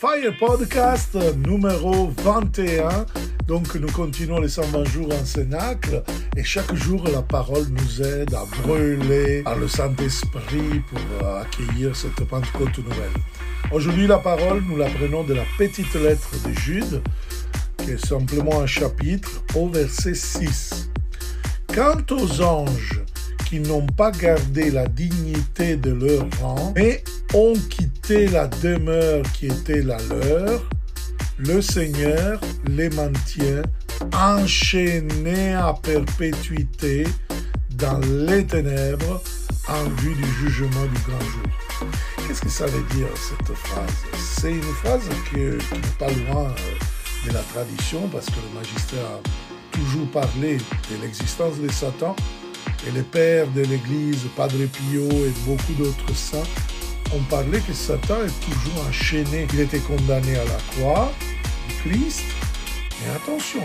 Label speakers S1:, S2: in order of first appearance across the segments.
S1: Fire Podcast numéro 21. Donc nous continuons les 120 jours en Cénacle et chaque jour la parole nous aide à brûler par le Saint-Esprit pour euh, accueillir cette Pentecôte nouvelle. Aujourd'hui la parole nous la prenons de la petite lettre de Jude qui est simplement un chapitre au verset 6. Quant aux anges qui n'ont pas gardé la dignité de leur rang, mais ont quitté la demeure qui était la leur, le Seigneur les maintient enchaînés à perpétuité dans les ténèbres en vue du jugement du grand jour. Qu'est-ce que ça veut dire cette phrase? C'est une phrase qui, n'est pas loin euh, de la tradition parce que le magistère a toujours parlé de l'existence de Satan et les pères de l'Église, Padre Pio et beaucoup d'autres saints ont parlé que Satan est toujours enchaîné. Il était condamné à la croix du Christ. Mais attention,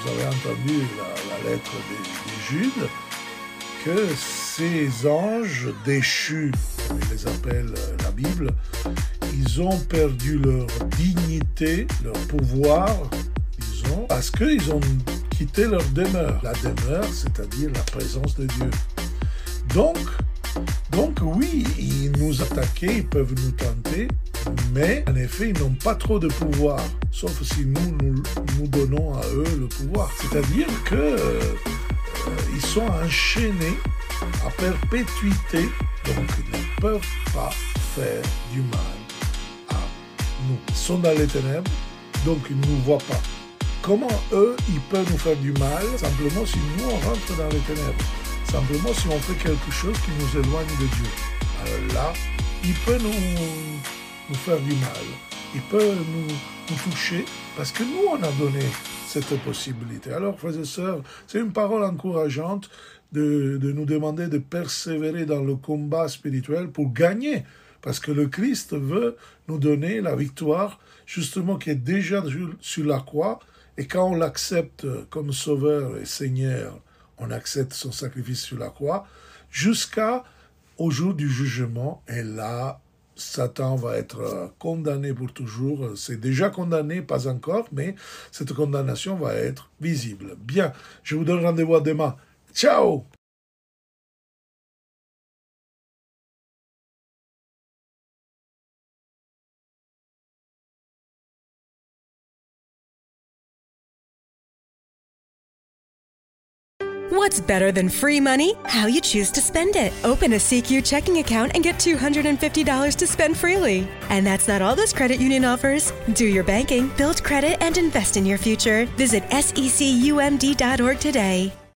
S1: vous avez entendu la, lettre de, de, Jude, que ces anges déchus, comme ils les appelle la Bible, ils ont perdu leur dignité, leur pouvoir, disons, parce qu'ils ont quitté leur demeure. La demeure, c'est-à-dire la présence de Dieu. Donc, donc oui, ils nous attaquaient, ils peuvent nous tenter, mais en effet, ils n'ont pas trop de pouvoir, sauf si nous, nous, donnons à eux le pouvoir. C'est-à-dire que euh, sont enchaînés à perpétuité, donc ils ne peuvent pas faire du mal à nous. Ils sont dans les ténèbres, donc ils ne nous voient pas. Comment eux, ils peuvent nous faire du mal? Simplement si nous, on rentre dans les ténèbres. Simplement si on fait quelque chose qui nous éloigne de Dieu. Alors là, il peut nous, faire du mal. Il peut nous, toucher parce que nous, on a donné cette possibilité. Alors, frères et sœurs, c'est une parole encourageante de nous demander de persévérer dans le combat spirituel pour gagner. Parce que le Christ veut nous donner la victoire, justement, qui est déjà sur la croix. Et quand on l'accepte comme sauveur et seigneur, on accepte son sacrifice sur la croix, jusqu'à au jour du jugement. Et là, Satan va être condamné pour toujours. C'est déjà condamné, pas encore, mais cette condamnation va être visible. Bien, je vous donne rendez-vous demain. Ciao
S2: What's better than free money? How you choose to spend it. Open a CQ checking account and get $250 to spend freely. And that's not all this credit union offers. Do your banking, build credit, and invest in your future. Visit secumd.org today.